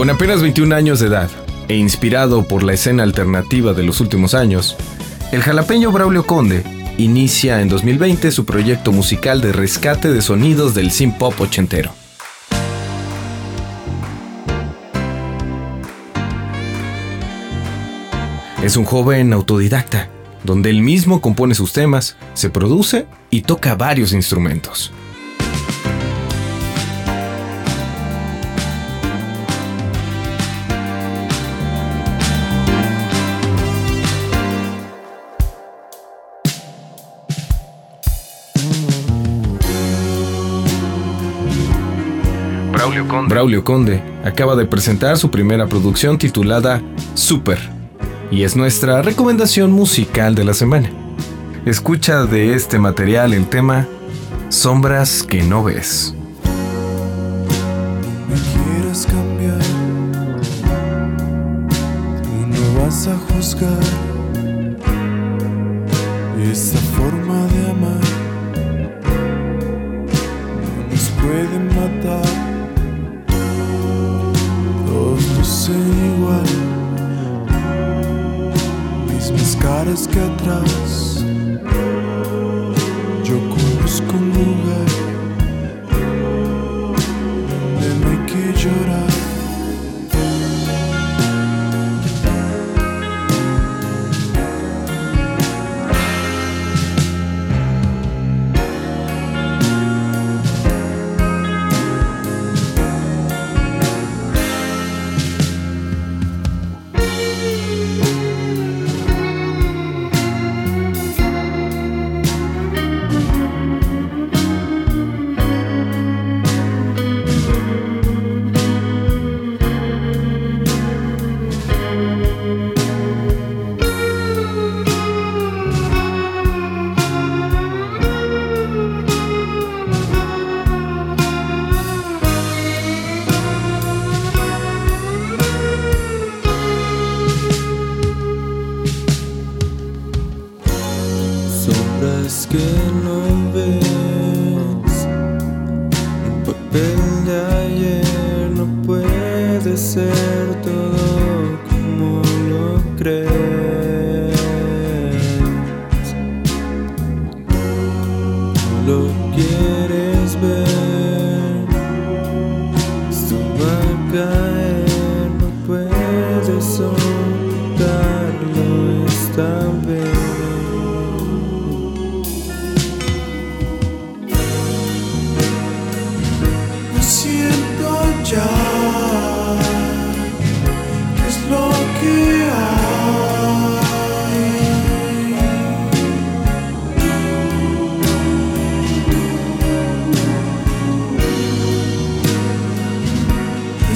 Con apenas 21 años de edad e inspirado por la escena alternativa de los últimos años, el jalapeño Braulio Conde inicia en 2020 su proyecto musical de rescate de sonidos del synth pop ochentero. Es un joven autodidacta, donde él mismo compone sus temas, se produce y toca varios instrumentos. Braulio Conde. acaba de presentar su primera producción titulada Super y es nuestra recomendación musical de la semana. Escucha de este material el tema Sombras que no ves. Me quieres cambiar, tú no vas a juzgar esta forma de amar. No nos pueden matar. horas que atrás. Que no ves. Un papel de ayer no puede ser todo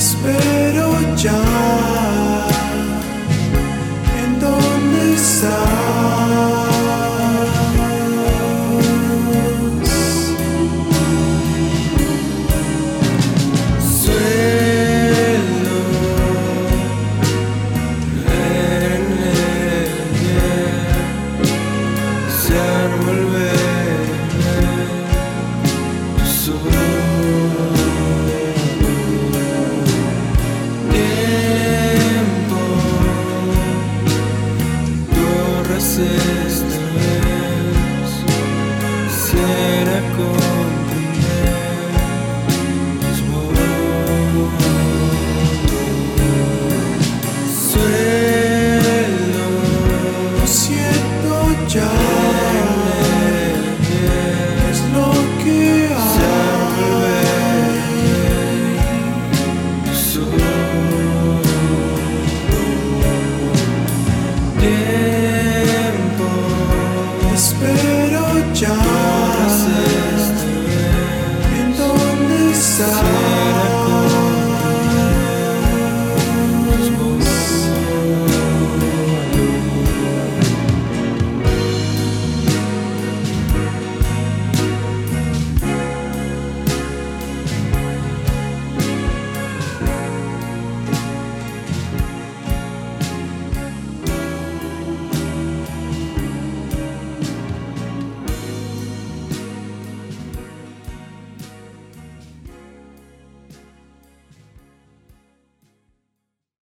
spero già tiempo. Espera.